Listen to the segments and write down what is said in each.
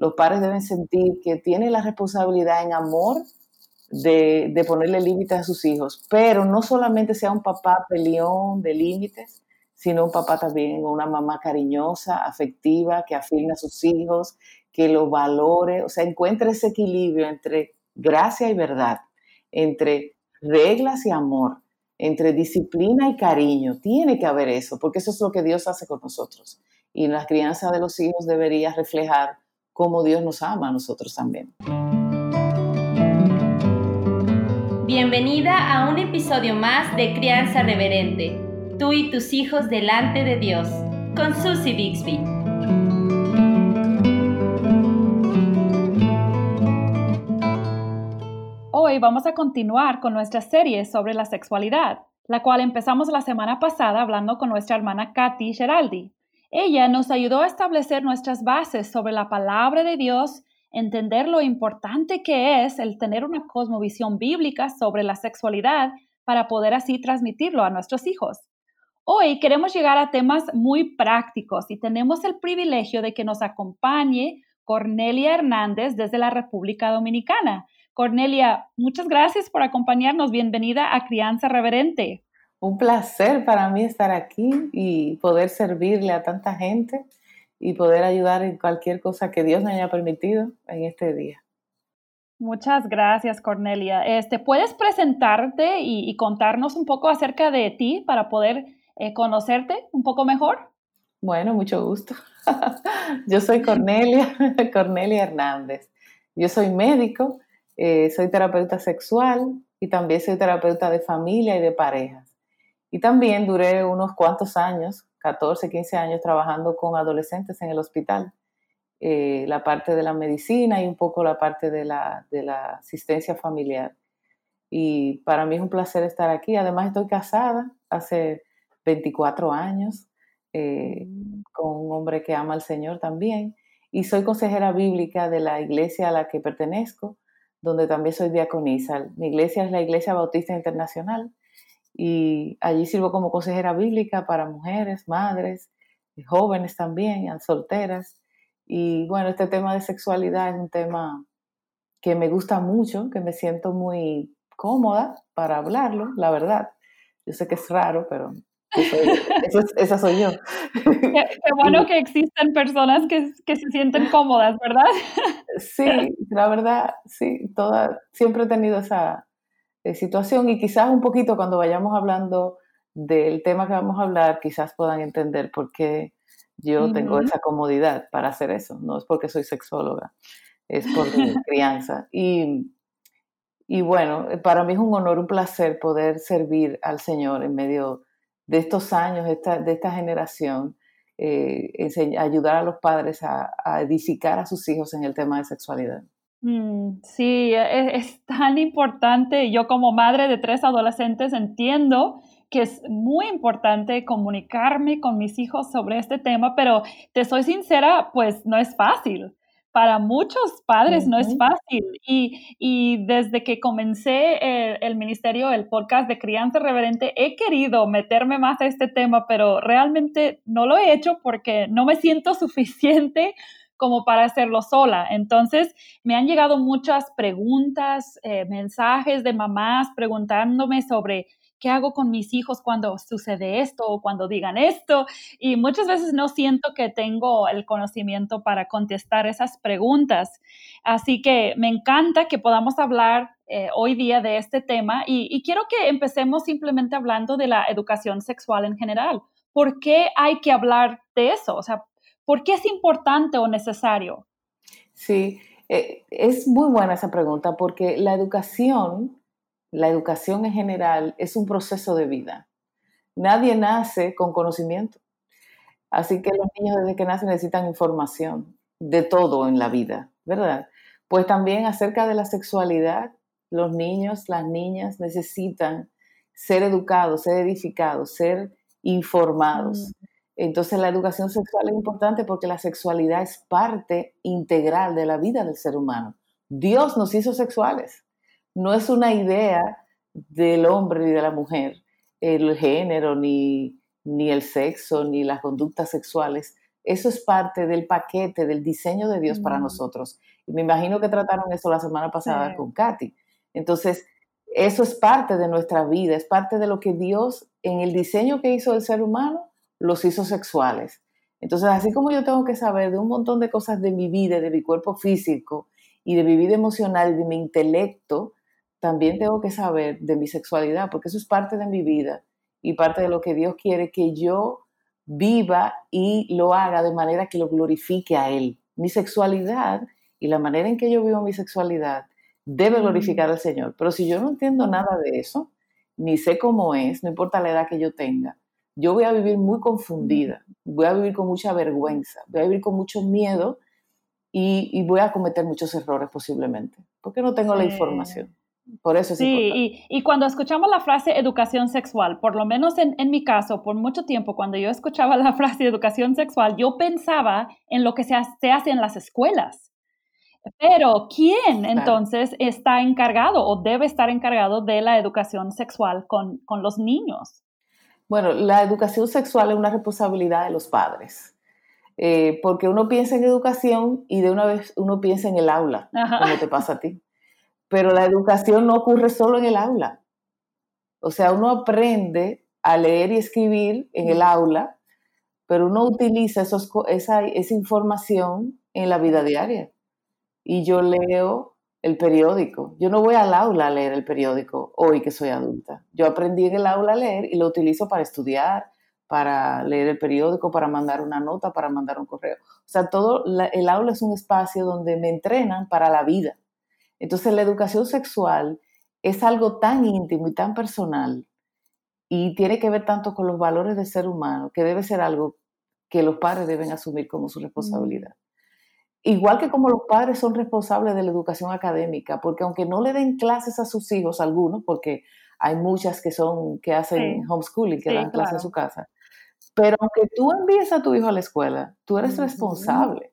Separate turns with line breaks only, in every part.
los padres deben sentir que tienen la responsabilidad en amor de, ponerle límites a sus hijos, pero no solamente sea un papá peleón de límites, sino un papá también, una mamá cariñosa, afectiva, que afirme a sus hijos, que lo valore, o sea, encuentre ese equilibrio entre gracia y verdad, entre reglas y amor, entre disciplina y cariño. Tiene que haber eso, porque eso es lo que Dios hace con nosotros. Y la crianza de los hijos debería reflejar cómo Dios nos ama a nosotros también.
Bienvenida a un episodio más de Crianza Reverente, tú y tus hijos delante de Dios, con Susie Bixby.
Hoy vamos a continuar con nuestra serie sobre la sexualidad, la cual empezamos la semana pasada hablando con nuestra hermana Katy Geraldi. Ella nos ayudó a establecer nuestras bases sobre la palabra de Dios, entender lo importante que es el tener una cosmovisión bíblica sobre la sexualidad para poder así transmitirlo a nuestros hijos. Hoy queremos llegar a temas muy prácticos y tenemos el privilegio de que nos acompañe Cornelia Hernández desde la República Dominicana. Cornelia, muchas gracias por acompañarnos. Bienvenida a Crianza Reverente.
Un placer para mí estar aquí y poder servirle a tanta gente y poder ayudar en cualquier cosa que Dios me haya permitido en este día.
Muchas gracias, Cornelia. Este, ¿Puedes presentarte y, contarnos un poco acerca de ti para poder eh, conocerte un poco mejor?
Bueno, mucho gusto. Yo soy Cornelia, Cornelia Hernández. Yo soy médico eh, soy terapeuta sexual y también soy terapeuta de familia y de parejas. Y también duré unos cuantos años, 14, 15 años, trabajando con adolescentes en el hospital. Eh, la parte de la medicina y un poco la parte de la, asistencia familiar. Y para mí es un placer estar aquí. Además estoy casada hace 24 años eh, con un hombre que ama al Señor también. Y soy consejera bíblica de la iglesia a la que pertenezco donde también soy diaconisa. Mi iglesia es la Iglesia Bautista Internacional y allí sirvo como consejera bíblica para mujeres, madres, jóvenes también, solteras. Y bueno, este tema de sexualidad es un tema que me gusta mucho, que me siento muy cómoda para hablarlo, la verdad. Yo sé que es raro, pero esa soy yo.
Qué, bueno que existen personas que, se sienten cómodas, ¿verdad?
Sí, la verdad, sí, toda, siempre he tenido esa eh, situación y quizás un poquito cuando vayamos hablando del tema que vamos a hablar, quizás puedan entender por qué yo tengo esa comodidad para hacer eso. No es porque soy sexóloga, es por mi crianza. Y, y bueno, para mí es un honor, un placer poder servir al Señor en medio de estos años, de esta generación, eh, ayudar a los padres a, edificar a sus hijos en el tema de sexualidad.
Mm, sí, e, es, tan importante. Yo como madre de tres adolescentes entiendo que es muy importante comunicarme con mis hijos sobre este tema, pero te soy sincera, pues no es fácil para muchos padres no es fácil. Y, desde que comencé el, ministerio, el podcast de Crianza Reverente, he querido meterme más a este tema, pero realmente no lo he hecho porque no me siento suficiente como para hacerlo sola. Entonces, me han llegado muchas preguntas, eh, mensajes de mamás preguntándome sobre ¿qué hago con mis hijos cuando sucede esto o cuando digan esto? Y muchas veces no siento que tengo el conocimiento para contestar esas preguntas. Así que me encanta que podamos hablar eh, hoy día de este tema y, quiero que empecemos simplemente hablando de la educación sexual en general. ¿Por qué hay que hablar de eso? O sea, ¿por qué es importante o necesario?
Sí, eh, es muy buena esa pregunta porque la educación la educación en general es un proceso de vida. Nadie nace con conocimiento. Así que los niños desde que nacen necesitan información de todo en la vida, ¿verdad? Pues también acerca de la sexualidad, los niños, las niñas necesitan ser educados, ser edificados, ser informados. Mm. Entonces la educación sexual es importante porque la sexualidad es parte integral de la vida del ser humano. Dios nos hizo sexuales no es una idea del hombre ni de la mujer, el género, ni, ni el sexo, ni las conductas sexuales. eso es parte del paquete, del diseño de Dios para nosotros. Y me imagino que trataron eso la semana pasada con Katy. Entonces, eso es parte de nuestra vida, es parte de lo que Dios en el diseño que hizo del ser humano, los hizo sexuales. Entonces, así como yo tengo que saber de un montón de cosas de mi vida, de mi cuerpo físico y de mi vida emocional y de mi intelecto, también tengo que saber de mi sexualidad, porque eso es parte de mi vida y parte de lo que Dios quiere que yo viva y lo haga de manera que lo glorifique a Él. Mi sexualidad y la manera en que yo vivo mi sexualidad debe glorificar al Señor. Pero si yo no entiendo nada de eso, ni sé cómo es, no importa la edad que yo tenga, yo voy a vivir muy confundida, voy a vivir con mucha vergüenza, voy a vivir con mucho miedo y, voy a cometer muchos errores posiblemente, porque no tengo la información. Por eso
sí, y, cuando escuchamos la frase educación sexual, por lo menos en, en, mi caso, por mucho tiempo, cuando yo escuchaba la frase educación sexual, yo pensaba en lo que se, se hace en las escuelas. Pero, ¿quién entonces está encargado o debe estar encargado de la educación sexual con, con los niños?
Bueno, la educación sexual es una responsabilidad de los padres. Eh, porque uno piensa en educación y de una vez uno piensa en el aula, como te pasa a ti. Pero la educación no ocurre solo en el aula. O sea, uno aprende a leer y escribir en el aula, pero uno utiliza esos, esa, esa información en la vida diaria. Y yo leo el periódico. Yo no voy al aula a leer el periódico hoy que soy adulta. Yo aprendí en el aula a leer y lo utilizo para estudiar, para leer el periódico, para mandar una nota, para mandar un correo. O sea, todo el aula es un espacio donde me entrenan para la vida. Entonces, la educación sexual es algo tan íntimo y tan personal y tiene que ver tanto con los valores del ser humano que debe ser algo que los padres deben asumir como su responsabilidad. Igual que como los padres son responsables de la educación académica, porque aunque no le den clases a sus hijos, algunos, porque hay muchas que son, que hacen homeschooling, que dan clases en su casa, pero aunque tú envíes a tu hijo a la escuela, tú eres responsable,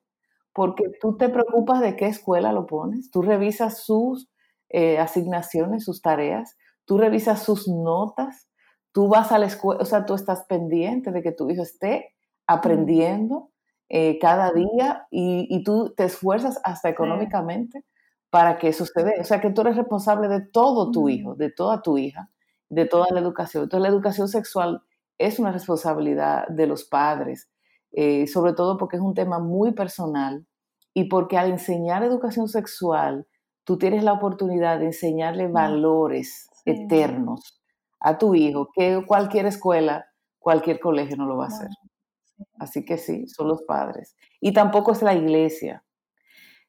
porque tú te preocupas de qué escuela lo pones, tú revisas sus eh, asignaciones, sus tareas, tú revisas sus notas, tú vas a la escuela, o sea, tú estás pendiente de que tu hijo esté aprendiendo eh, cada día y, tú te esfuerzas hasta económicamente para que suceda. O sea, que tú eres responsable de todo tu hijo, de toda tu hija, de toda la educación. Entonces, la educación sexual es una responsabilidad de los padres, eh, sobre todo porque es un tema muy personal y porque al enseñar educación sexual, tú tienes la oportunidad de enseñarle valores eternos a tu hijo, que cualquier escuela, cualquier colegio no lo va a hacer. Así que sí, son los padres. Y tampoco es la iglesia,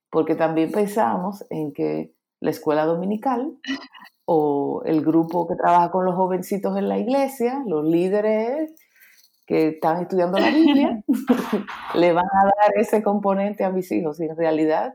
porque también pensamos en que la escuela dominical o el grupo que trabaja con los jovencitos en la iglesia, los líderes que están estudiando la Biblia, le van a dar ese componente a mis hijos. Y en realidad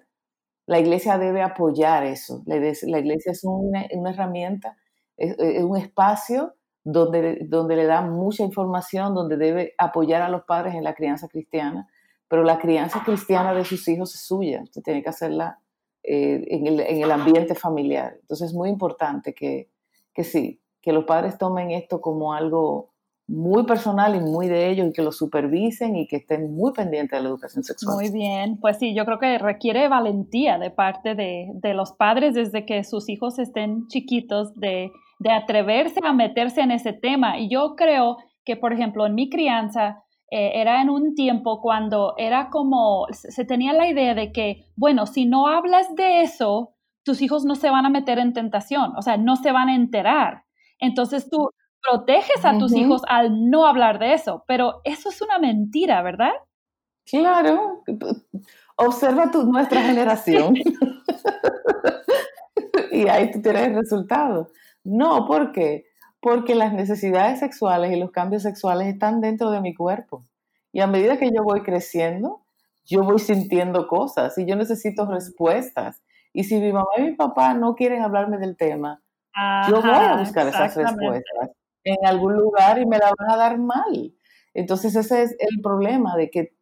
la iglesia debe apoyar eso. La iglesia, es una, herramienta, es, un espacio donde, donde le da mucha información, donde debe apoyar a los padres en la crianza cristiana, pero la crianza cristiana de sus hijos es suya, usted tiene que hacerla eh, en, el, en, el, ambiente familiar. Entonces es muy importante que, que sí, que los padres tomen esto como algo muy personal y muy de ellos y que lo supervisen y que estén muy pendientes de la educación sexual.
Muy bien, pues sí, yo creo que requiere valentía de parte de, de los padres desde que sus hijos estén chiquitos de de atreverse a meterse en ese tema. Y yo creo que, por ejemplo, en mi crianza, eh, era en un tiempo cuando era como, se tenía la idea de que, bueno, si no hablas de eso, tus hijos no se van a meter en tentación, o sea, no se van a enterar. Entonces tú proteges a tus hijos al no hablar de eso, pero eso es una mentira, ¿verdad?
Claro. Observa tu, nuestra generación. y ahí tú tienes el resultado. No, ¿por qué? Porque las necesidades sexuales y los cambios sexuales están dentro de mi cuerpo. Y a medida que yo voy creciendo, yo voy sintiendo cosas y yo necesito respuestas. Y si mi mamá y mi papá no quieren hablarme del tema, yo voy a buscar esas respuestas en algún lugar y me la van a dar mal. Entonces ese es el problema de que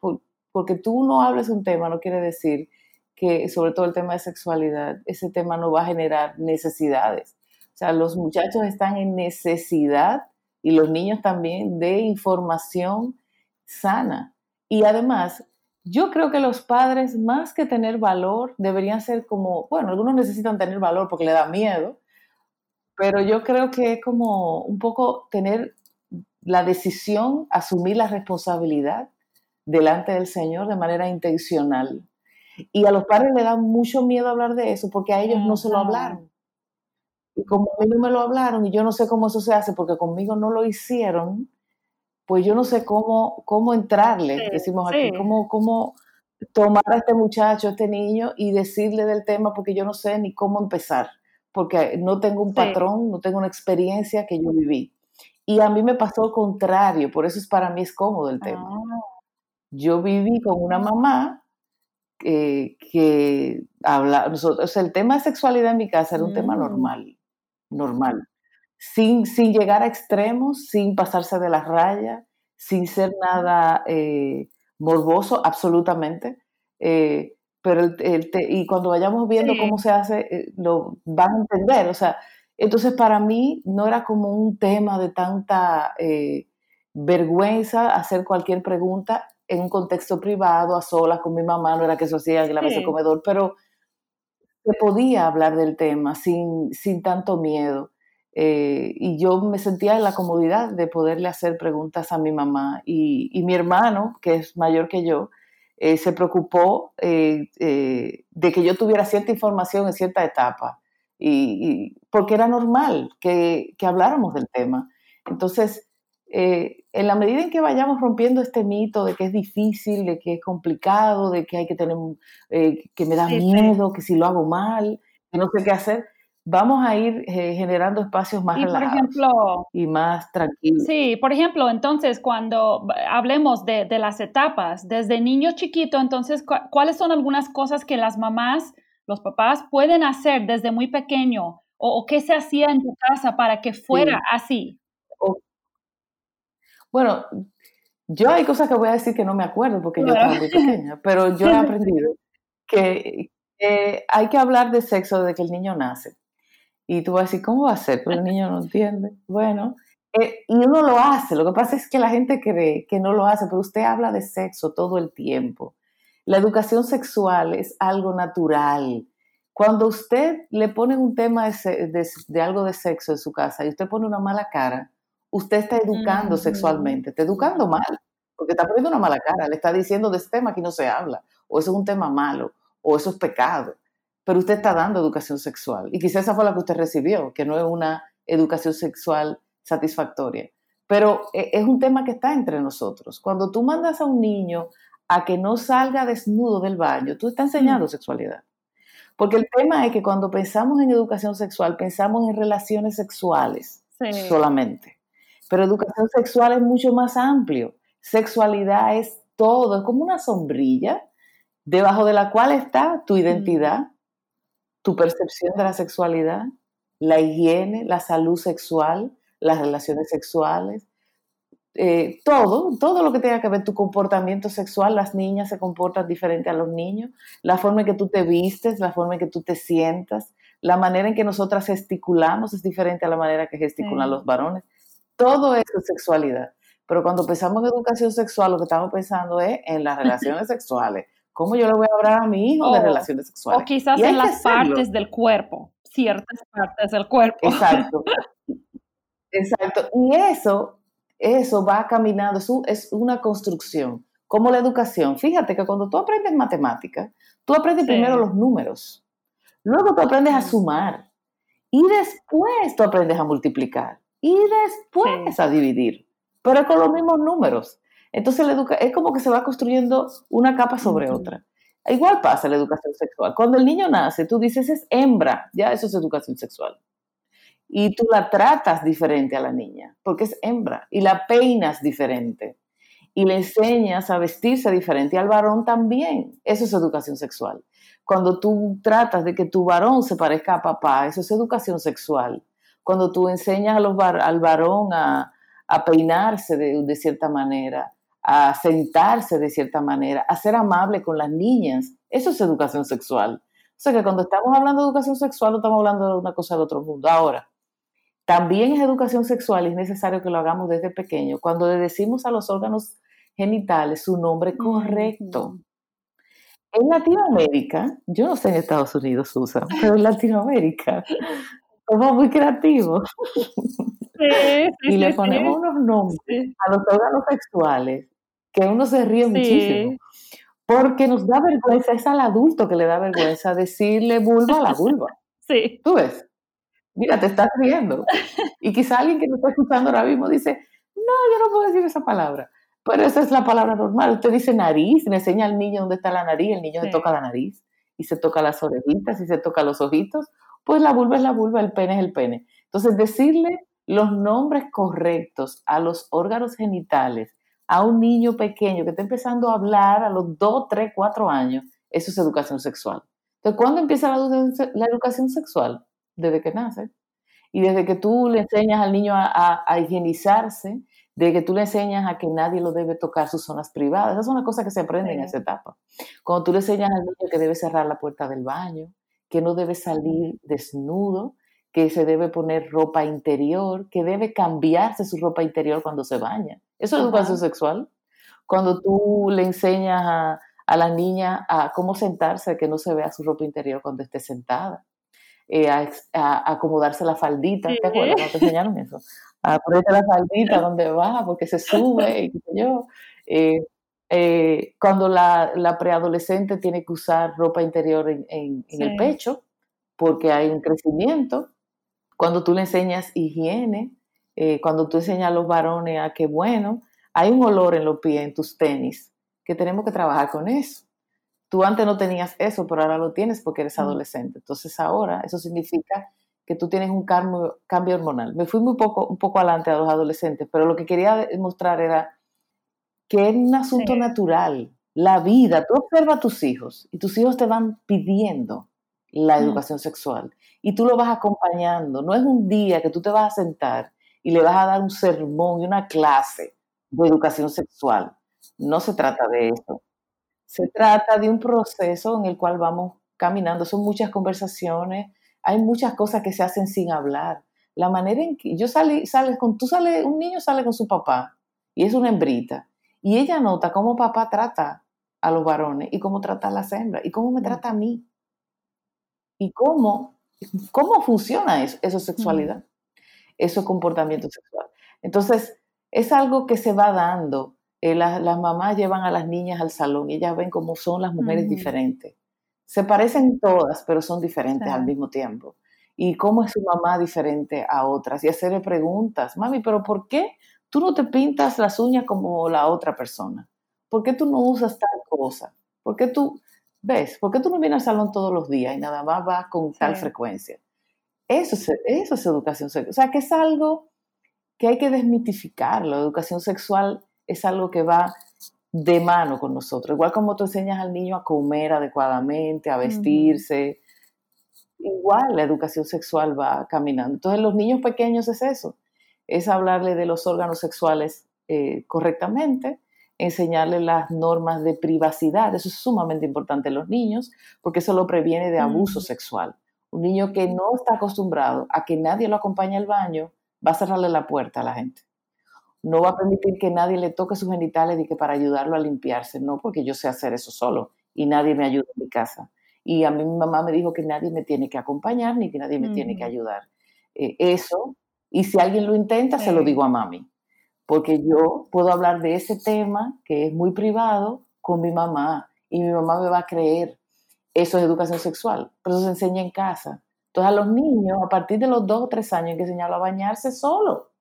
porque tú no hables un tema no quiere decir que sobre todo el tema de sexualidad, ese tema no va a generar necesidades. O sea, los muchachos están en necesidad y los niños también de información sana. Y además, yo creo que los padres, más que tener valor, deberían ser como, bueno, algunos necesitan tener valor porque le da miedo, pero yo creo que es como un poco tener la decisión, asumir la responsabilidad delante del Señor de manera intencional. Y a los padres le da mucho miedo hablar de eso porque a ellos no se lo hablaron. Y como a mí no me lo hablaron y yo no sé cómo eso se hace porque conmigo no lo hicieron, pues yo no sé cómo, cómo entrarle, decimos aquí, cómo, cómo tomar a este muchacho, a este niño y decirle del tema porque yo no sé ni cómo empezar, porque no tengo un patrón, no tengo una experiencia que yo viví. Y a mí me pasó lo contrario, por eso es para mí es cómodo el tema. Ah. Yo viví con una mamá eh, que habla, nosotros, el tema de sexualidad en mi casa era un tema mm. normal, normal, sin, sin llegar a extremos, sin pasarse de la raya, sin ser nada eh, morboso, absolutamente. Eh, pero el, y cuando vayamos viendo cómo se hace, lo van a entender. O sea, entonces para mí no era como un tema de tanta vergüenza hacer cualquier pregunta en un contexto privado, a solas con mi mamá, no era que eso hacía en la mesa de comedor, pero se podía hablar del tema sin, sin tanto miedo. Eh, y yo me sentía en la comodidad de poderle hacer preguntas a mi mamá. Y, mi hermano, que es mayor que yo, eh, se preocupó eh, de que yo tuviera cierta información en cierta etapa, y, porque era normal que, que habláramos del tema. Entonces, eh, en la medida en que vayamos rompiendo este mito de que es difícil, de que es complicado, de que hay que tener, eh, que me da miedo, que si lo hago mal, que no sé qué hacer, vamos a ir eh, generando espacios más relajados y más tranquilos.
Sí, por ejemplo, entonces cuando hablemos de, las etapas, desde niño chiquito, entonces, ¿cuáles son algunas cosas que las mamás, los papás pueden hacer desde muy pequeño? ¿O, qué se hacía en tu casa para que fuera así?
Bueno, yo hay cosas que voy a decir que no me acuerdo porque yo estaba muy pequeña, pero yo he aprendido que, hay que hablar de sexo desde que el niño nace. Y tú vas a decir, ¿cómo va a ser? Pero el niño no entiende. Bueno, eh, y uno lo hace. Lo que pasa es que la gente cree que no lo hace, pero usted habla de sexo todo el tiempo. La educación sexual es algo natural. Cuando usted le pone un tema de algo de sexo en su casa y usted pone una mala cara, usted está educando sexualmente, está educando mal, porque está poniendo una mala cara, le está diciendo de este tema que no se habla, o eso es un tema malo, o eso es pecado, pero usted está dando educación sexual. Y quizás esa fue la que usted recibió, que no es una educación sexual satisfactoria. Pero e, es un tema que está entre nosotros. Cuando tú mandas a un niño a que no salga desnudo del baño, tú estás enseñando sexualidad. Porque el tema es que cuando pensamos en educación sexual, pensamos en relaciones sexuales solamente. Pero educación sexual es mucho más amplio. Sexualidad es todo, es como una sombrilla debajo de la cual está tu identidad, tu percepción de la sexualidad, la higiene, la salud sexual, las relaciones sexuales, eh, todo, todo lo que tenga que ver tu comportamiento sexual, las niñas se comportan diferente a los niños, la forma en que tú te vistes, la forma en que tú te sientas, la manera en que nosotras gesticulamos es diferente a la manera que gesticulan los varones. Todo eso es sexualidad. Pero cuando pensamos en educación sexual, lo que estamos pensando es en las relaciones sexuales. ¿Cómo yo le voy a hablar a mi hijo de relaciones sexuales?
O quizás en las partes del cuerpo, ciertas partes del cuerpo.
Exacto. Exacto. Y eso, eso va caminando, es una construcción, como la educación. Fíjate que cuando tú aprendes matemáticas, tú aprendes primero los números, luego tú aprendes a sumar y después tú aprendes a multiplicar y después a dividir, pero con los mismos números. Entonces la educa es como que se va construyendo una capa sobre otra. Igual pasa la educación sexual. Cuando el niño nace, tú dices es hembra, ya eso es educación sexual. Y tú la tratas diferente a la niña, porque es hembra, y la peinas diferente, y le enseñas a vestirse diferente, y al varón también. Eso es educación sexual. Cuando tú tratas de que tu varón se parezca a papá, eso es educación sexual cuando tú enseñas al varón a, peinarse de, cierta manera, a sentarse de cierta manera, a ser amable con las niñas, eso es educación sexual. O sea que cuando estamos hablando de educación sexual no estamos hablando de una cosa del otro mundo. Ahora, también es educación sexual y es necesario que lo hagamos desde pequeño. Cuando le decimos a los órganos genitales su nombre correcto. En Latinoamérica, yo no sé en Estados Unidos, Susan, pero en Latinoamérica somos muy creativos. y le ponemos unos nombres a los órganos sexuales que uno se ríe muchísimo. Porque nos da vergüenza, es al adulto que le da vergüenza decirle vulva a la vulva.
Sí.
¿Tú ves? Mira, te estás riendo. Y quizá alguien que nos está escuchando ahora mismo dice, no, yo no puedo decir esa palabra. Pero esa es la palabra normal. Usted dice nariz, le enseña al niño dónde está la nariz, el niño se toca la nariz y se toca las orejitas y se toca los ojitos. Pues la vulva es la vulva, el pene es el pene. Entonces, decirle los nombres correctos a los órganos genitales a un niño pequeño que está empezando a hablar a los 2, 3, 4 años, eso es educación sexual. Entonces, ¿cuándo empieza la, educación sexual? Desde que nace. Y desde que tú le enseñas al niño a, a higienizarse, de que tú le enseñas a que nadie lo debe tocar sus zonas privadas. Esas son las cosas que se aprenden en esa etapa. Cuando tú le enseñas al niño que debe cerrar la puerta del baño, que no debe salir desnudo, que se debe poner ropa interior, que debe cambiarse su ropa interior cuando se baña. Eso es educación sexual. Cuando tú le enseñas a, la niña a cómo sentarse, que no se vea su ropa interior cuando esté sentada. Eh, a, acomodarse la faldita, ¿te acuerdas? ¿No te enseñaron eso? a ponerte la faldita donde va, porque se sube, y yo. Eh, eh, cuando la, la, preadolescente tiene que usar ropa interior en, el pecho, porque hay un crecimiento, cuando tú le enseñas higiene, eh, cuando tú enseñas a los varones a que, bueno, hay un olor en los pies, en tus tenis, que tenemos que trabajar con eso. Tú antes no tenías eso, pero ahora lo tienes porque eres adolescente. Entonces ahora eso significa que tú tienes un cambio, cambio hormonal. Me fui muy poco, un poco adelante a los adolescentes, pero lo que quería mostrar era que es un asunto natural. La vida, tú observas a tus hijos y tus hijos te van pidiendo la educación sexual y tú lo vas acompañando. No es un día que tú te vas a sentar y le vas a dar un sermón y una clase de educación sexual. No se trata de eso. Se trata de un proceso en el cual vamos caminando. Son muchas conversaciones, hay muchas cosas que se hacen sin hablar. La manera en que yo salí, sales con, tú sales, un niño sale con su papá y es una hembrita y ella nota cómo papá trata a los varones y cómo trata a las hembras y cómo me trata a mí y cómo, cómo funciona eso, eso es sexualidad, mm. eso es comportamiento sexual. Entonces, es algo que se va dando. Eh, las, mamás llevan a las niñas al salón y ellas ven cómo son las mujeres diferentes se parecen todas, pero son diferentes al mismo tiempo. Y cómo es su mamá diferente a otras. Y hacerle preguntas, mami, pero ¿por qué tú no te pintas las uñas como la otra persona? ¿Por qué tú no usas tal cosa? ¿Por qué tú, ves, por qué tú no vienes al salón todos los días y nada más vas con tal frecuencia? Eso es, eso es educación sexual. O sea, que es algo que hay que desmitificar. La educación sexual es algo que va de mano con nosotros. Igual como tú enseñas al niño a comer adecuadamente, a vestirse, igual la educación sexual va caminando. Entonces los niños pequeños es eso, es hablarle de los órganos sexuales eh, correctamente, enseñarle las normas de privacidad, eso es sumamente importante en los niños, porque eso lo previene de abuso sexual. Un niño que no está acostumbrado a que nadie lo acompañe al baño, va a cerrarle la puerta a la gente no va a permitir que nadie le toque sus genitales y que para ayudarlo a limpiarse, no, porque yo sé hacer eso solo y nadie me ayuda en mi casa. Y a mí mi mamá me dijo que nadie me tiene que acompañar ni que nadie me tiene que ayudar. Eh, eso, y si alguien lo intenta, se lo digo a mami, porque yo puedo hablar de ese tema que es muy privado con mi mamá y mi mamá me va a creer. Eso es educación sexual, pero eso se enseña en casa. Entonces a los niños, a partir de los dos o tres años, hay que enseñarlo a bañarse solo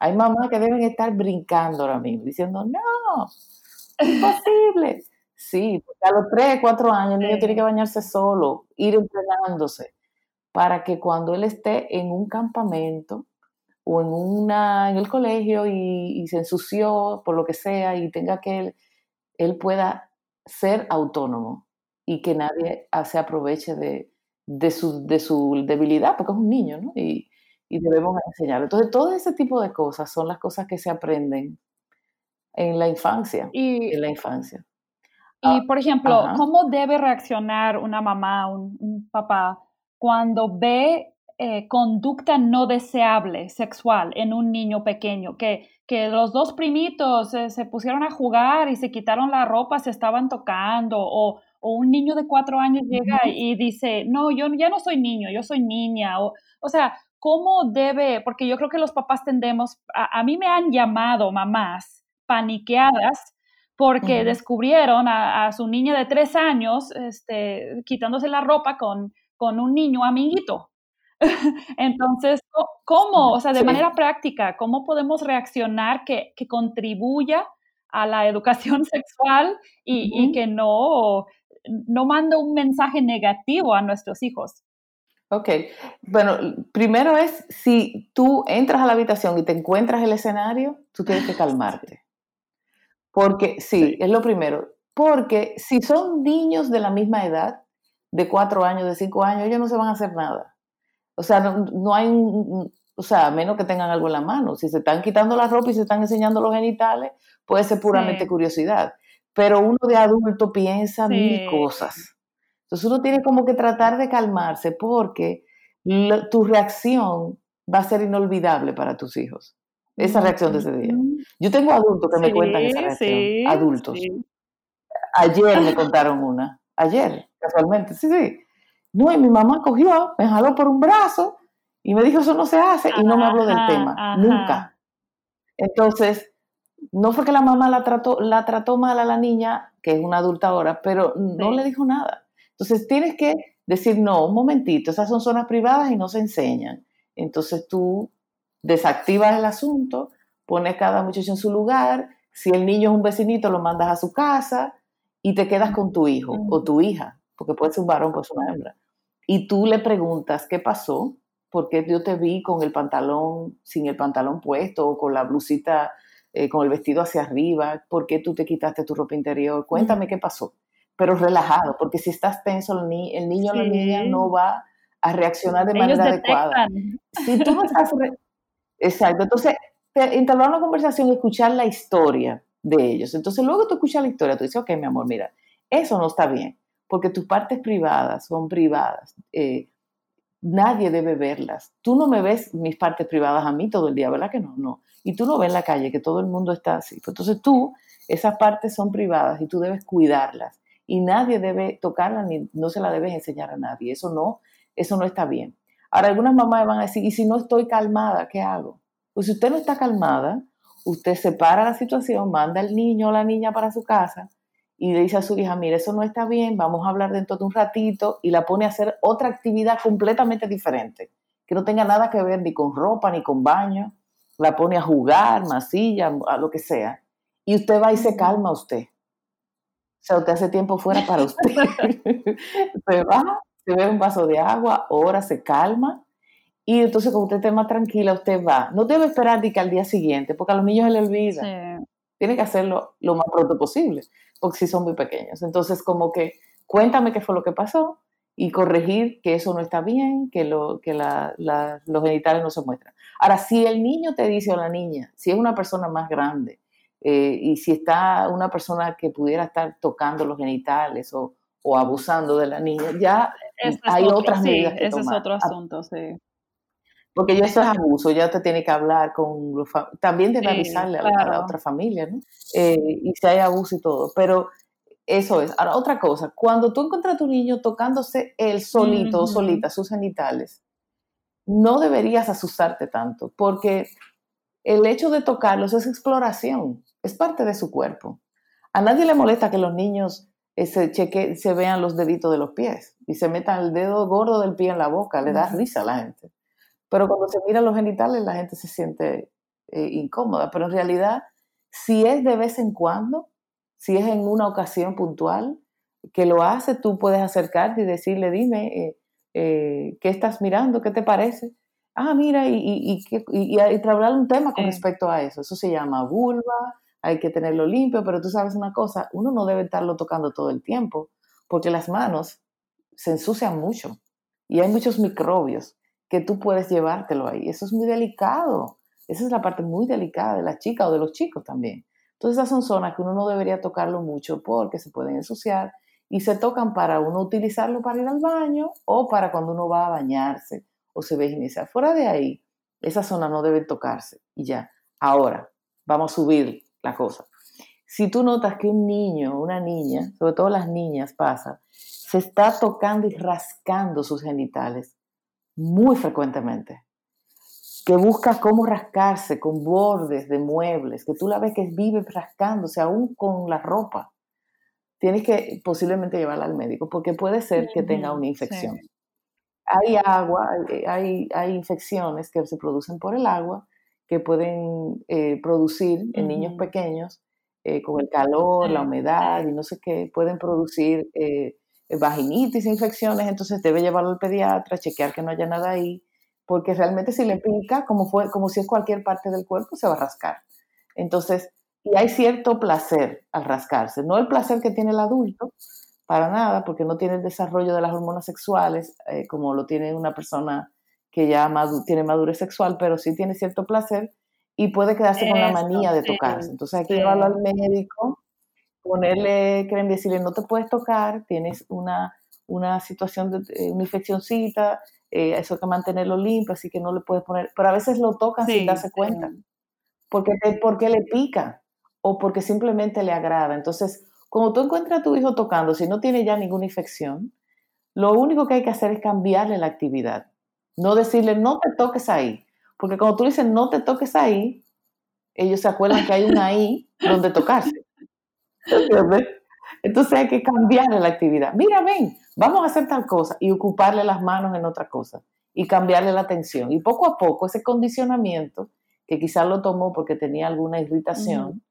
hay mamás que deben estar brincando ahora mismo, diciendo, no, es imposible. Sí, porque a los 3, 4 años el niño tiene que bañarse solo, ir entrenándose, para que cuando él esté en un campamento o en, una, en el colegio y, se ensució por lo que sea y tenga que él, él pueda ser autónomo y que nadie se aproveche de, de, su, de su debilidad, porque es un niño, ¿no? Y, y debemos enseñar. Entonces, todo ese tipo de cosas son las cosas que se aprenden en la infancia. Y, en la infancia.
Y, ah, por ejemplo, ¿cómo debe reaccionar una mamá, un, un, papá, cuando ve eh, conducta no deseable sexual en un niño pequeño, que, que los dos primitos se pusieron a jugar y se quitaron la ropa, se estaban tocando, o, o un niño de cuatro años llega y dice, no, yo ya no soy niño, yo soy niña, o, o sea, ¿cómo debe? Porque yo creo que los papás tendemos, a, mí me han llamado mamás paniqueadas porque descubrieron a, su niña de tres años este, quitándose la ropa con, con un niño amiguito. Entonces, ¿cómo? O sea, de manera práctica, ¿cómo podemos reaccionar que, que contribuya a la educación sexual y, y, que no, no manda un mensaje negativo a nuestros hijos?
Ok, bueno, primero es si tú entras a la habitación y te encuentras el escenario, tú tienes que calmarte. Porque, sí, es lo primero. Porque si son niños de la misma edad, de cuatro años, de cinco años, ellos no se van a hacer nada. O sea, no, hay un, o sea, a menos que tengan algo en la mano. Si se están quitando la ropa y se están enseñando los genitales, puede ser puramente curiosidad. Pero uno de adulto piensa mil cosas. Entonces uno tiene como que tratar de calmarse porque tu reacción va a ser inolvidable para tus hijos. Esa reacción de ese día. Yo tengo adultos que me cuentan esa reacción. adultos. Ayer me contaron una. Ayer, casualmente. Sí, sí. No, y mi mamá cogió, me jaló por un brazo y me dijo, eso no se hace, y no me habló del tema. Nunca. Entonces, no fue que la mamá la trató, la trató mal a la niña, que es una adulta ahora, pero no le dijo nada. Entonces tienes que decir, no, un momentito, esas son zonas privadas y no se enseñan. Entonces tú desactivas el asunto, pones cada muchacho en su lugar, si el niño es un vecinito lo mandas a su casa y te quedas con tu hijo o tu hija, porque puede ser un varón, puede ser una hembra. Y tú le preguntas, ¿qué pasó? Porque yo te vi con el pantalón, sin el pantalón puesto o con la blusita, eh, con el vestido hacia arriba, ¿por qué tú te quitaste tu ropa interior? Cuéntame qué pasó pero relajado, porque si estás tenso, el, niño o la niña no va a reaccionar de manera adecuada. Si tú no estás... Exacto, entonces, entablar una conversación y escuchar la historia de ellos. Entonces, luego tú escuchas la historia, tú dices, ok, mi amor, mira, eso no está bien, porque tus partes privadas son privadas. Eh, nadie debe verlas. Tú no me ves mis partes privadas a mí todo el día, ¿verdad que no? No. Y tú no ves en la calle que todo el mundo está así. Entonces tú, esas partes son privadas y tú debes cuidarlas y nadie debe tocarla ni no se la debes enseñar a nadie. Eso no, eso no está bien. Ahora, algunas mamás van a decir, ¿y si no estoy calmada, qué hago? Pues si usted no está calmada, usted separa la situación, manda al niño o la niña para su casa y le dice a su hija, mire, eso no está bien, vamos a hablar dentro de un ratito y la pone a hacer otra actividad completamente diferente, que no tenga nada que ver ni con ropa ni con baño, la pone a jugar, masilla, a lo que sea, y usted va y se calma usted o sea, usted hace tiempo fuera para usted. se va, se ve un vaso de agua, ora, se calma. Y entonces, cuando usted esté más tranquila, usted va. No debe esperar que al día siguiente, porque a los niños se les olvida. Tiene que hacerlo lo más pronto posible, porque si son muy pequeños. Entonces, como que cuéntame qué fue lo que pasó y corregir que eso no está bien, que, lo, que los genitales no se muestran. Ahora, si el niño te dice o la niña, si es una persona más grande, eh, y si está una persona que pudiera estar tocando los genitales o, abusando de la niña, ya hay otras medidas que
ese es otro ah, asunto, sí.
Porque ya eso es abuso, ya te tiene que hablar con los también debe avisarle a, la, otra familia, ¿no? Eh, y si hay abuso y todo, pero eso es. Ahora, otra cosa, cuando tú encuentras a tu niño tocándose él solito o solita sus genitales, no deberías asustarte tanto, porque el hecho de tocarlos es exploración es parte de su cuerpo. A nadie le molesta que los niños eh, se, cheque, se vean los deditos de los pies y se metan el dedo gordo del pie en la boca, le da risa a la gente. Pero cuando se miran los genitales, la gente se siente eh, incómoda. Pero en realidad, si es de vez en cuando, si es en una ocasión puntual que lo hace, tú puedes acercarte y decirle, dime, eh, ¿qué estás mirando? ¿Qué te parece? Ah, mira, y, y, y, y, un tema con respecto a eso. Eso se llama vulva, hay que tenerlo limpio, pero tú sabes una cosa, uno no debe estarlo tocando todo el tiempo, porque las manos se ensucian mucho y hay muchos microbios que tú puedes llevártelo ahí. Eso es muy delicado. Esa es la parte muy delicada de la chica o de los chicos también. Entonces esas son zonas que uno no debería tocarlo mucho porque se pueden ensuciar y se tocan para uno utilizarlo para ir al baño o para cuando uno va a bañarse o se ve inicial. Fuera de ahí, esa zona no debe tocarse y ya. Ahora, vamos a subir la cosa. Si tú notas que un niño o una niña, sobre todo las niñas pasa, se está tocando y rascando sus genitales muy frecuentemente, que busca cómo rascarse con bordes de muebles, que tú la ves que vive rascándose aún con la ropa, tienes que posiblemente llevarla al médico porque puede ser que tenga una infección. Hay agua, hay, hay infecciones que se producen por el agua que pueden eh, producir en niños pequeños eh, con el calor, la humedad y no sé qué, pueden producir eh, vaginitis, infecciones, entonces debe llevarlo al pediatra, chequear que no haya nada ahí, porque realmente si le pica, como, fue, como si es cualquier parte del cuerpo, se va a rascar. Entonces, y hay cierto placer al rascarse, no el placer que tiene el adulto, para nada, porque no tiene el desarrollo de las hormonas sexuales como lo tiene una persona que ya tiene madurez sexual, pero sí tiene cierto placer y puede quedarse con la manía de tocarse. Entonces hay que llevarlo al médico, ponerle creen decirle no te puedes tocar, tienes una, una situación de eh, una infeccióncita, eh, eso hay que mantenerlo limpio, así que no le puedes poner, pero a veces lo tocan sin darse cuenta, porque, porque le pica o porque simplemente le agrada. Entonces, cuando tú encuentras a tu hijo tocando, si no tiene ya ninguna infección, lo único que hay que hacer es cambiarle la actividad. No decirle, no te toques ahí. Porque cuando tú dices, no te toques ahí, ellos se acuerdan que hay un ahí donde tocarse. Entonces hay que cambiarle la actividad. Mira, ven, vamos a hacer tal cosa y ocuparle las manos en otra cosa y cambiarle la atención. Y poco a poco ese condicionamiento, que quizás lo tomó porque tenía alguna irritación,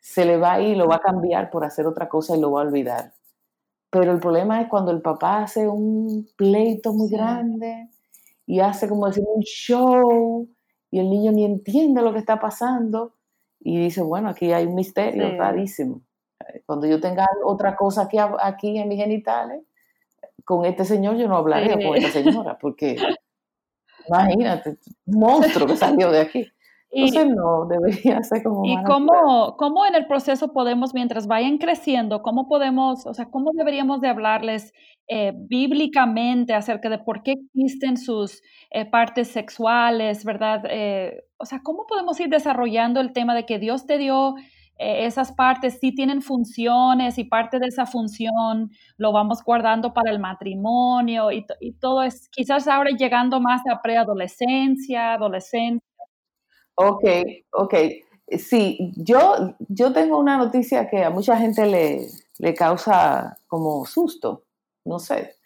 se le va a ir, lo va a cambiar por hacer otra cosa y lo va a olvidar. Pero el problema es cuando el papá hace un pleito muy grande y hace como decir un show y el niño ni entiende lo que está pasando y dice, bueno, aquí hay un misterio rarísimo. Cuando yo tenga otra cosa aquí, aquí en mis genitales, con este señor yo no hablaré con esta señora, porque imagínate, un monstruo que salió de aquí. Entonces no, debería ser como...
¿Y cómo, cómo, en el proceso podemos, mientras vayan creciendo, cómo podemos, o sea, cómo deberíamos de hablarles eh, bíblicamente acerca de por qué existen sus eh, partes sexuales, ¿verdad? Eh, o sea, ¿cómo podemos ir desarrollando el tema de que Dios te dio esas partes, sí tienen funciones y parte de esa función lo vamos guardando para el matrimonio y, y todo es quizás ahora llegando más a preadolescencia, adolescencia?
Ok, ok. Sí, yo, yo tengo una noticia que a mucha gente le, le causa como susto, no sé.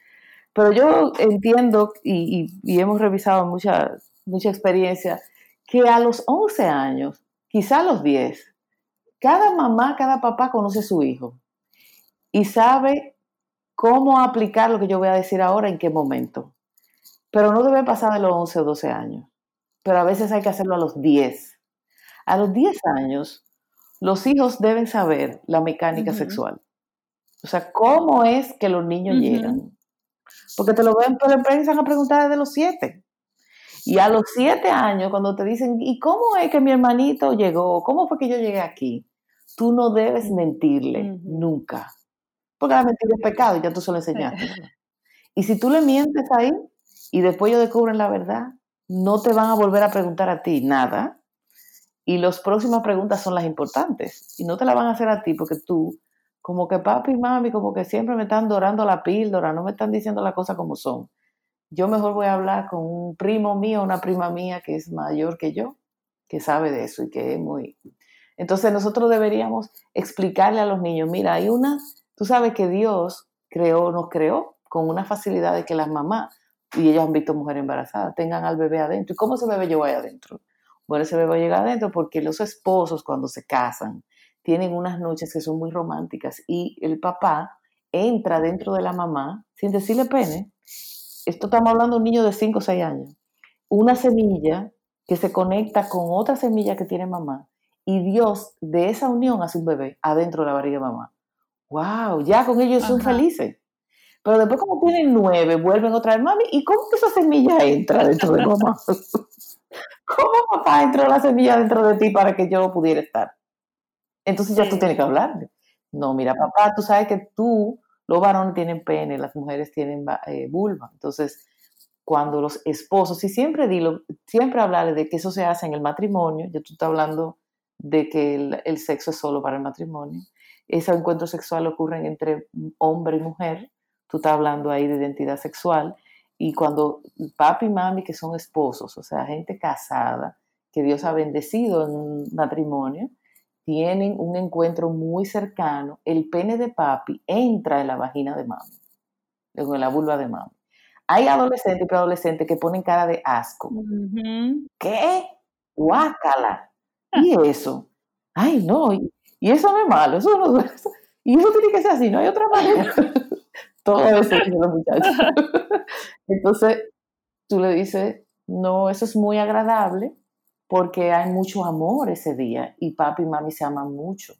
Pero yo entiendo y, hemos revisado mucha, mucha experiencia que a los 11 años, quizá a los 10, cada mamá, cada papá conoce a su hijo y sabe cómo aplicar lo que yo voy a decir ahora, en qué momento. Pero no debe pasar de los 11 o 12 años pero a veces hay que hacerlo a los 10. A los 10 años, los hijos deben saber la mecánica sexual. O sea, ¿cómo es que los niños llegan? Porque te lo ven, pero empiezan a preguntar desde los 7. Y a los 7 años, cuando te dicen, ¿y cómo es que mi hermanito llegó? ¿Cómo fue que yo llegué aquí? Tú no debes mentirle nunca. Porque la mentira es pecado, ya tú se lo enseñaste. y si tú le mientes ahí y después ellos descubren la verdad, no te van a volver a preguntar a ti nada y las próximas preguntas son las importantes y no te la van a hacer a ti porque tú, como que papi y mami, como que siempre me están dorando la píldora, no me están diciendo las cosas como son. Yo mejor voy a hablar con un primo mío, una prima mía que es mayor que yo, que sabe de eso y que es muy... Entonces nosotros deberíamos explicarle a los niños, mira, hay una, tú sabes que Dios creó, nos creó con una facilidad de que las mamás y ellos han visto mujeres embarazadas, tengan al bebé adentro. ¿Y cómo ese bebé llegó ahí adentro? Bueno, ese bebé llega adentro porque los esposos cuando se casan tienen unas noches que son muy románticas y el papá entra dentro de la mamá sin decirle pene. Esto estamos hablando de un niño de 5 o 6 años. Una semilla que se conecta con otra semilla que tiene mamá y Dios de esa unión hace un bebé adentro de la barriga de mamá. ¡Wow! Ya con ellos son felices. Pero después, como tienen nueve, vuelven otra vez, mami, ¿y cómo esa semilla entra dentro de mamá? ¿Cómo papá entró la semilla dentro de ti para que yo pudiera estar? Entonces ya tú tienes que hablar. No, mira, papá, tú sabes que tú, los varones tienen pene, las mujeres tienen eh, vulva. Entonces, cuando los esposos, y siempre dilo, siempre hablar de que eso se hace en el matrimonio, ya tú estás hablando de que el, sexo es solo para el matrimonio, esos encuentros sexuales ocurren entre hombre y mujer, tú estás hablando ahí de identidad sexual, y cuando papi y mami que son esposos, o sea, gente casada, que Dios ha bendecido en un matrimonio, tienen un encuentro muy cercano, el pene de papi entra en la vagina de mami, en la vulva de mami. Hay adolescentes y preadolescentes que ponen cara de asco. ¿Qué? Guácala. ¿Y eso? Ay, no. Y, eso no es malo. Eso no, y eso tiene que ser así, no hay otra manera. Todo eso dicen los muchachos. Entonces, tú le dices, no, eso es muy agradable porque hay mucho amor ese día y papi y mami se aman mucho.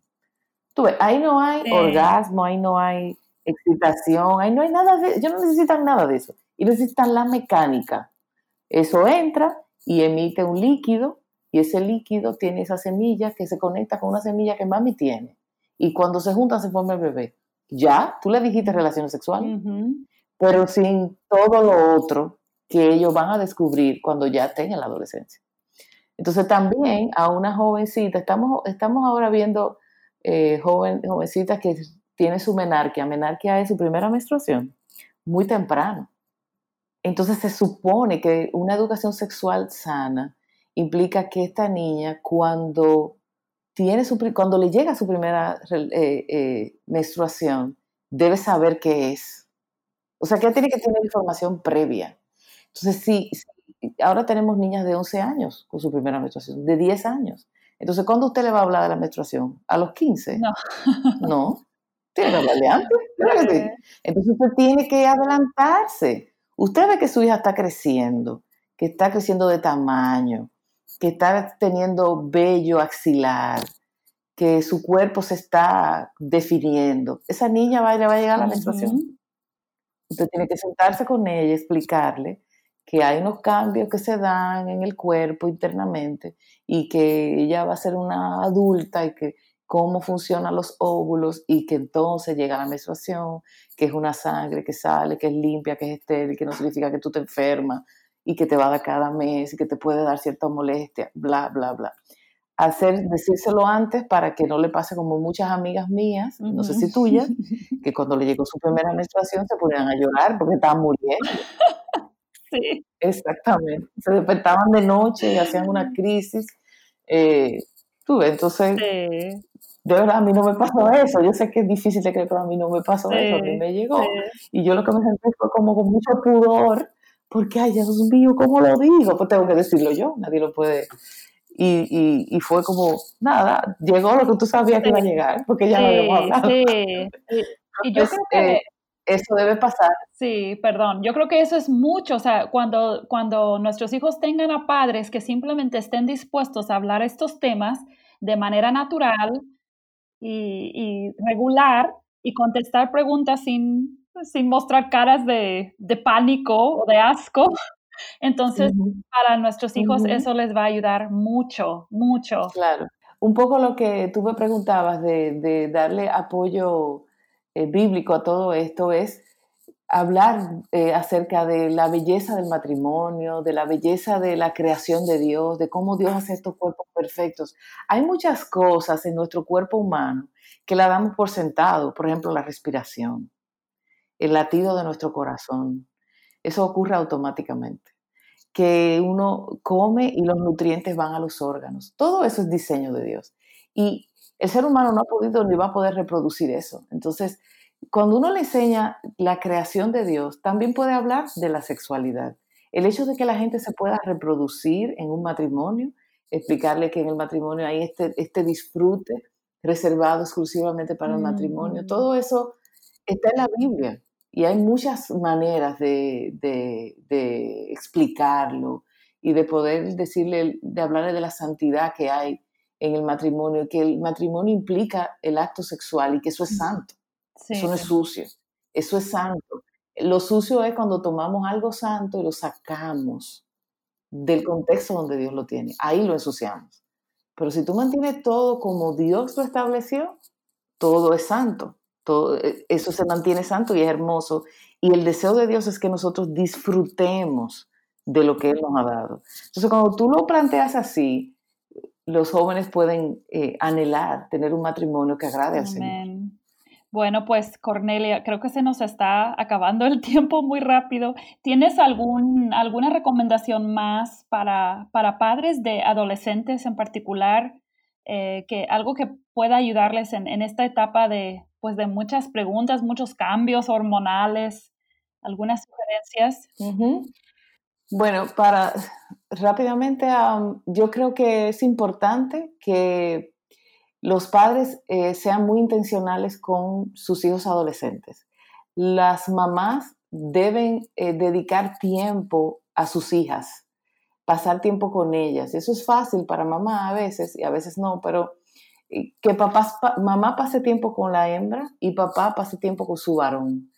Tú ves, ahí no hay orgasmo, ahí no hay excitación, ahí no hay nada de, ellos no necesitan nada de eso. Y necesitan la mecánica. Eso entra y emite un líquido y ese líquido tiene esa semilla que se conecta con una semilla que mami tiene. Y cuando se juntan se forma el bebé. Ya, tú le dijiste relaciones sexuales, pero sin todo lo otro que ellos van a descubrir cuando ya tengan la adolescencia. Entonces también a una jovencita, estamos, estamos ahora viendo eh, joven, jovencitas que tiene su menarquia, menarquia es su primera menstruación, muy temprano. Entonces se supone que una educación sexual sana implica que esta niña cuando, tiene su, cuando le llega su primera eh, eh, menstruación, debe saber qué es. O sea, que tiene que tener información previa. Entonces, sí, ahora tenemos niñas de 11 años con su primera menstruación, de 10 años. Entonces, ¿cuándo usted le va a hablar de la menstruación? ¿A los 15?
No.
No. Tiene que hablarle antes. Entonces, usted tiene que adelantarse. Usted ve que su hija está creciendo, que está creciendo de tamaño, que está teniendo vello axilar, que su cuerpo se está definiendo. Esa niña va, le va a llegar a la menstruación. Usted tiene que sentarse con ella, explicarle que hay unos cambios que se dan en el cuerpo internamente y que ella va a ser una adulta y que cómo funcionan los óvulos y que entonces llega la menstruación, que es una sangre que sale, que es limpia, que es estéril, que no significa que tú te enfermas y que te va a dar cada mes y que te puede dar cierta molestia, bla, bla, bla. Hacer, decírselo antes para que no le pase como muchas amigas mías, no sé si tuyas, que cuando le llegó su primera menstruación se ponían a llorar porque estaban muriendo.
Sí.
Exactamente. Se despertaban de noche y hacían una crisis. Eh, tú entonces, de verdad, a mí no me pasó eso. Yo sé que es difícil de creer, pero a mí no me pasó eso. A mí me llegó. Y yo lo que me sentí fue como con mucho pudor, porque, ay, Dios mío, ¿cómo lo digo? Pues tengo que decirlo yo, nadie lo puede. Y, y, y fue como, nada, llegó lo que tú sabías que iba a llegar, porque ya lo habíamos hablado. Sí.
Y, yo creo que... Eh,
eso debe pasar.
Sí, perdón. Yo creo que eso es mucho. O sea, cuando, cuando nuestros hijos tengan a padres que simplemente estén dispuestos a hablar estos temas de manera natural y, regular y contestar preguntas sin, sin mostrar caras de, pánico o de asco, entonces para nuestros hijos eso les va a ayudar mucho, mucho.
Claro. Un poco lo que tú me preguntabas de, de darle apoyo eh, bíblico a todo esto es hablar eh, acerca de la belleza del matrimonio, de la belleza de la creación de Dios, de cómo Dios hace estos cuerpos perfectos. Hay muchas cosas en nuestro cuerpo humano que la damos por sentado, por ejemplo, la respiración, el latido de nuestro corazón. Eso ocurre automáticamente. Que uno come y los nutrientes van a los órganos. Todo eso es diseño de Dios. Y el ser humano no ha podido ni va a poder reproducir eso. Entonces, cuando uno le enseña la creación de Dios, también puede hablar de la sexualidad. El hecho de que la gente se pueda reproducir en un matrimonio, explicarle que en el matrimonio hay este, este disfrute reservado exclusivamente para el matrimonio, mm. todo eso está en la Biblia y hay muchas maneras de, de explicarlo y de poder decirle, de hablarle de la santidad que hay en el matrimonio, que el matrimonio implica el acto sexual y que eso es santo. Eso no es sucio, eso es santo. Lo sucio es cuando tomamos algo santo y lo sacamos del contexto donde Dios lo tiene. Ahí lo ensuciamos. Pero si tú mantienes todo como Dios lo estableció, todo es santo. Todo, eh, eso se mantiene santo y es hermoso. Y el deseo de Dios es que nosotros disfrutemos de lo que Él nos ha dado. Entonces, cuando tú lo planteas así, los jóvenes pueden eh, anhelar tener un matrimonio que agrade al Señor.
Bueno, pues Cornelia, creo que se nos está acabando el tiempo muy rápido. ¿Tienes algún, alguna recomendación más para, para padres de adolescentes en particular? Eh, que algo que pueda ayudarles en, en, esta etapa de, pues, de muchas preguntas, muchos cambios hormonales, algunas sugerencias.
Bueno, para rápidamente, yo creo que es importante que los padres eh, sean muy intencionales con sus hijos adolescentes. Las mamás deben eh, dedicar tiempo a sus hijas, pasar tiempo con ellas. Eso es fácil para mamá a veces y a veces no, pero que papá, mamá pase tiempo con la hembra y papá pase tiempo con su varón.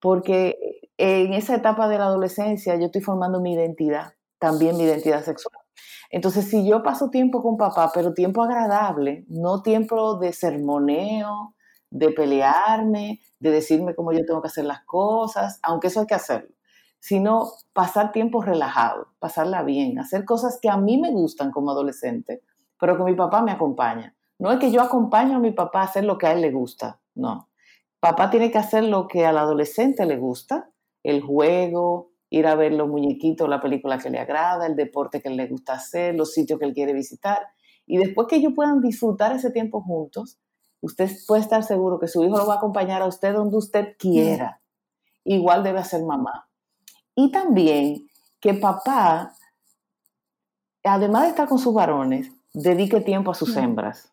Porque en esa etapa de la adolescencia yo estoy formando mi identidad, también mi identidad sexual. Entonces, si yo paso tiempo con papá, pero tiempo agradable, no tiempo de sermoneo, de pelearme, de decirme cómo yo tengo que hacer las cosas, aunque eso hay que hacerlo, sino pasar tiempo relajado, pasarla bien, hacer cosas que a mí me gustan como adolescente, pero que mi papá me acompaña. No es que yo acompaño a mi papá a hacer lo que a él le gusta, no. Papá tiene que hacer lo que al adolescente le gusta el juego, ir a ver los muñequitos, la película que le agrada, el deporte que le gusta hacer, los sitios que él quiere visitar. Y después que ellos puedan disfrutar ese tiempo juntos, usted puede estar seguro que su hijo lo va a acompañar a usted donde usted quiera. Igual debe hacer mamá. Y también que papá, además de estar con sus varones, dedique tiempo a sus hembras.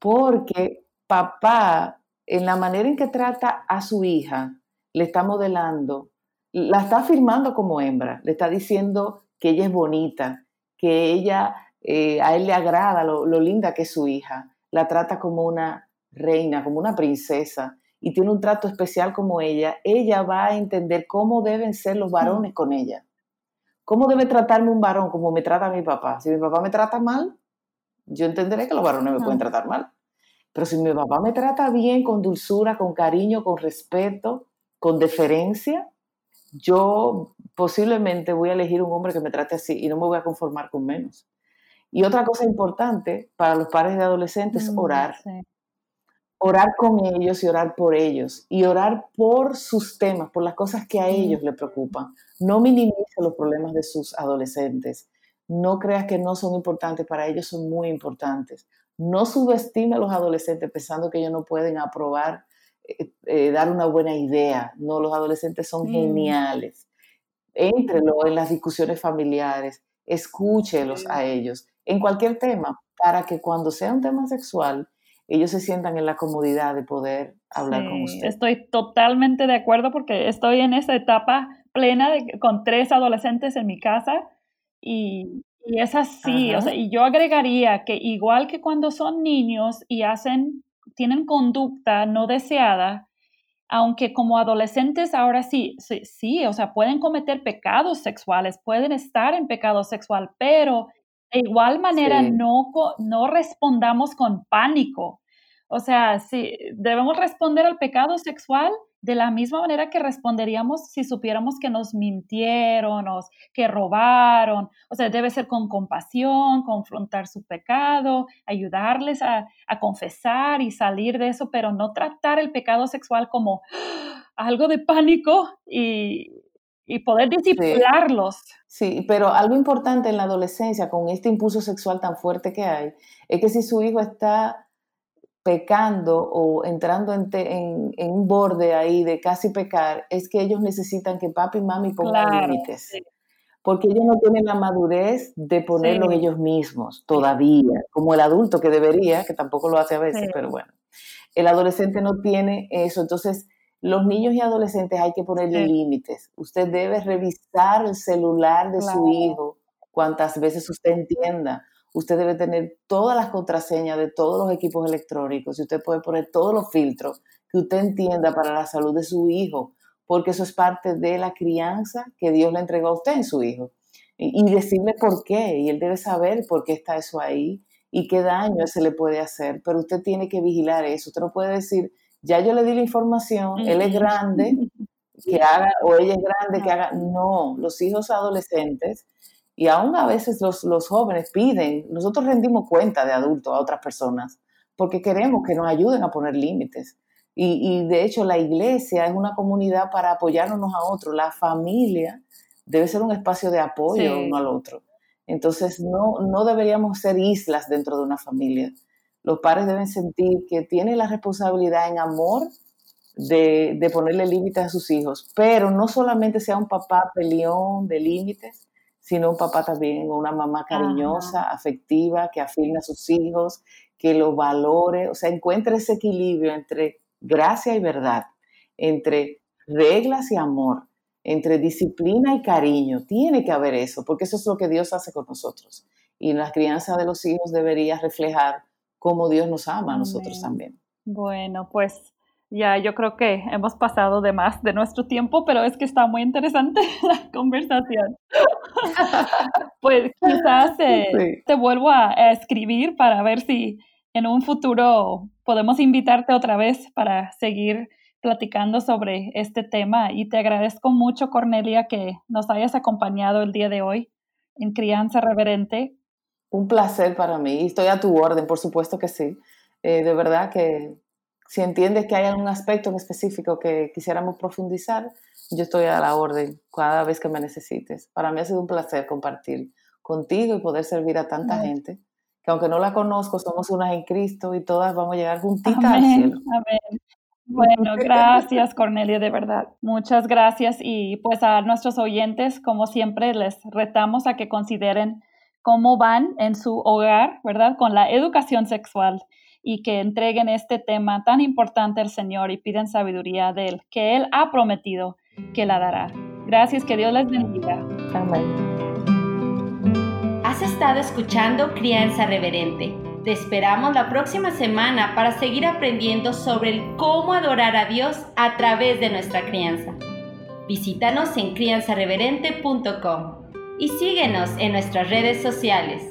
Porque papá, en la manera en que trata a su hija, le está modelando la está afirmando como hembra, le está diciendo que ella es bonita, que ella eh, a él le agrada lo, linda que es su hija, la trata como una reina, como una princesa y tiene un trato especial como ella, ella va a entender cómo deben ser los varones con ella. ¿Cómo debe tratarme un varón como me trata mi papá? Si mi papá me trata mal, yo entenderé que los varones me pueden tratar mal. Pero si mi papá me trata bien, con dulzura, con cariño, con respeto, con deferencia, yo posiblemente voy a elegir un hombre que me trate así y no me voy a conformar con menos. Y otra cosa importante para los padres de adolescentes es mm, orar. Orar con ellos y orar por ellos. Y orar por sus temas, por las cosas que a ellos les preocupan. No minimice los problemas de sus adolescentes. No creas que no son importantes, para ellos son muy importantes. No subestime a los adolescentes pensando que ellos no pueden aprobar eh, eh, dar una buena idea. No, los adolescentes son mm. geniales. Éntrelo en las discusiones familiares, escúchelos a ellos en cualquier tema, para que cuando sea un tema sexual, ellos se sientan en la comodidad de poder hablar con usted.
Estoy totalmente de acuerdo porque estoy en esa etapa plena de, con tres adolescentes en mi casa y, y es así, o sea, y yo agregaría que igual que cuando son niños y hacen tienen conducta no deseada, aunque como adolescentes ahora sí, sí, sí, o sea, pueden cometer pecados sexuales, pueden estar en pecado sexual, pero de igual manera no, no respondamos con pánico. O sea, sí, debemos responder al pecado sexual de la misma manera que responderíamos si supiéramos que nos mintieron o que robaron. O sea, debe ser con compasión, confrontar su pecado, ayudarles a, confesar y salir de eso, pero no tratar el pecado sexual como algo de pánico y, poder disciplinarlos.
sí, pero algo importante en la adolescencia con este impulso sexual tan fuerte que hay es que si su hijo está pecando o entrando en, un borde ahí de casi pecar, es que ellos necesitan que papi y mami pongan límites. Porque ellos no tienen la madurez de ponerlo ellos mismos todavía, como el adulto que debería, que tampoco lo hace a veces, pero bueno. El adolescente no tiene eso. Entonces, los niños y adolescentes hay que ponerle límites. Usted debe revisar el celular de su hijo cuantas veces usted entienda usted debe tener todas las contraseñas de todos los equipos electrónicos y usted puede poner todos los filtros que usted entienda para la salud de su hijo, porque eso es parte de la crianza que Dios le entregó a usted en su hijo. Y, decirle por qué, y él debe saber por qué está eso ahí y qué daño se le puede hacer, pero usted tiene que vigilar eso. Usted no puede decir ya yo le di la información, él es grande, que haga, o ella es grande, que haga. No, los hijos adolescentes, y aún a veces los, los jóvenes piden, nosotros rendimos cuenta de adultos a otras personas, porque queremos que nos ayuden a poner límites. Y, de hecho la iglesia es una comunidad para apoyarnos a otros. La familia debe ser un espacio de apoyo uno al otro. Entonces no, no deberíamos ser islas dentro de una familia. Los padres deben sentir que tienen la responsabilidad en amor de, de ponerle límites a sus hijos, pero no solamente sea un papá peleón de límites, sino un papá también, una mamá cariñosa, afectiva, que afirme a sus hijos, que lo valore, o sea, encuentre ese equilibrio entre gracia y verdad, entre reglas y amor, entre disciplina y cariño. Tiene que haber eso, porque eso es lo que Dios hace con nosotros. Y la crianza de los hijos debería reflejar cómo Dios nos ama a nosotros también.
Bueno, pues ya yo creo que hemos pasado de más de nuestro tiempo, pero es que está muy interesante la conversación. pues quizás eh, te vuelvo a, escribir para ver si en un futuro podemos invitarte otra vez para seguir platicando sobre este tema. Y te agradezco mucho, Cornelia, que nos hayas acompañado el día de hoy en Crianza Reverente.
Un placer para mí. Estoy a tu orden, por supuesto que sí. Eh, de verdad que si entiendes que hay algún aspecto en específico que quisiéramos profundizar, yo estoy a la orden cada vez que me necesites. Para mí ha sido un placer compartir contigo y poder servir a tanta gente, que aunque no la conozco, somos unas en Cristo y todas vamos a llegar juntitas al cielo. Amén.
Bueno, gracias Cornelia, de verdad. Muchas gracias y pues a nuestros oyentes, como siempre, les retamos a que consideren cómo van en su hogar, ¿verdad? Con la educación sexual y que entreguen este tema tan importante al Señor y piden sabiduría de Él, que Él ha prometido que la dará. Gracias, que Dios les bendiga. Amén.
Has estado escuchando Crianza Reverente. Te esperamos la próxima semana para seguir aprendiendo sobre el cómo adorar a Dios a través de nuestra crianza. Visítanos en crianzareverente.com y síguenos en nuestras redes sociales.